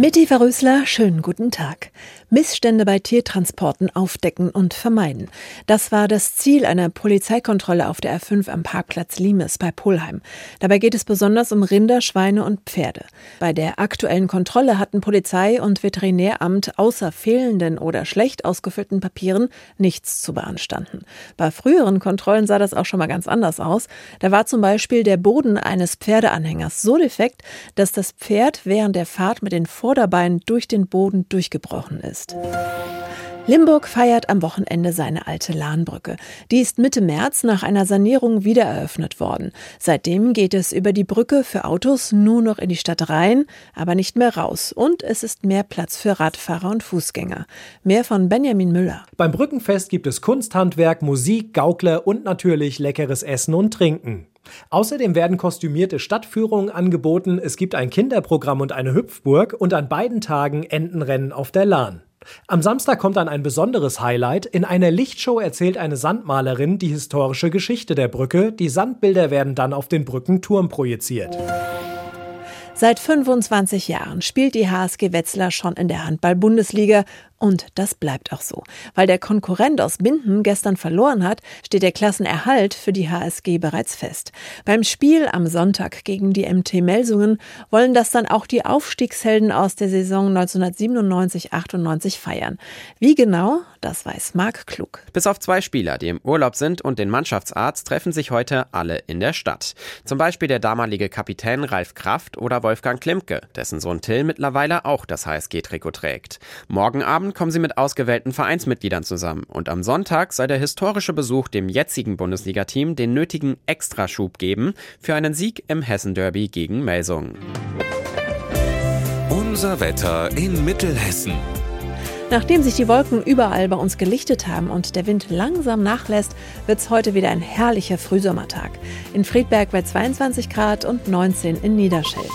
Mitti Verrösler, schönen guten Tag. Missstände bei Tiertransporten aufdecken und vermeiden. Das war das Ziel einer Polizeikontrolle auf der R5 am Parkplatz Limes bei Polheim. Dabei geht es besonders um Rinder, Schweine und Pferde. Bei der aktuellen Kontrolle hatten Polizei und Veterinäramt außer fehlenden oder schlecht ausgefüllten Papieren nichts zu beanstanden. Bei früheren Kontrollen sah das auch schon mal ganz anders aus. Da war zum Beispiel der Boden eines Pferdeanhängers so defekt, dass das Pferd während der Fahrt mit den Vorderbeinen durch den Boden durchgebrochen ist. Limburg feiert am Wochenende seine alte Lahnbrücke. Die ist Mitte März nach einer Sanierung wieder eröffnet worden. Seitdem geht es über die Brücke für Autos nur noch in die Stadt rein, aber nicht mehr raus. Und es ist mehr Platz für Radfahrer und Fußgänger. Mehr von Benjamin Müller. Beim Brückenfest gibt es Kunsthandwerk, Musik, Gaukler und natürlich leckeres Essen und Trinken. Außerdem werden kostümierte Stadtführungen angeboten, es gibt ein Kinderprogramm und eine Hüpfburg und an beiden Tagen Entenrennen auf der Lahn. Am Samstag kommt dann ein besonderes Highlight. In einer Lichtshow erzählt eine Sandmalerin die historische Geschichte der Brücke. Die Sandbilder werden dann auf den Brückenturm projiziert. Seit 25 Jahren spielt die HSG Wetzlar schon in der Handball-Bundesliga und das bleibt auch so. Weil der Konkurrent aus Binden gestern verloren hat, steht der Klassenerhalt für die HSG bereits fest. Beim Spiel am Sonntag gegen die MT Melsungen wollen das dann auch die Aufstiegshelden aus der Saison 1997-98 feiern. Wie genau, das weiß Marc Klug. Bis auf zwei Spieler, die im Urlaub sind und den Mannschaftsarzt, treffen sich heute alle in der Stadt. Zum Beispiel der damalige Kapitän Ralf Kraft oder Wolfgang Klimke, dessen Sohn Till mittlerweile auch das HSG-Trikot trägt. Morgen Abend Kommen sie mit ausgewählten Vereinsmitgliedern zusammen und am Sonntag soll der historische Besuch dem jetzigen Bundesliga-Team den nötigen Extraschub geben für einen Sieg im Hessen-Derby gegen Melsungen. Unser Wetter in Mittelhessen. Nachdem sich die Wolken überall bei uns gelichtet haben und der Wind langsam nachlässt, wird es heute wieder ein herrlicher Frühsommertag. In Friedberg bei 22 Grad und 19 in Niederscheld.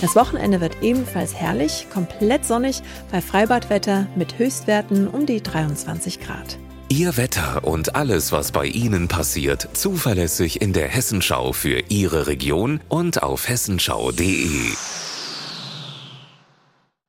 Das Wochenende wird ebenfalls herrlich, komplett sonnig bei Freibadwetter mit Höchstwerten um die 23 Grad. Ihr Wetter und alles, was bei Ihnen passiert, zuverlässig in der Hessenschau für Ihre Region und auf hessenschau.de.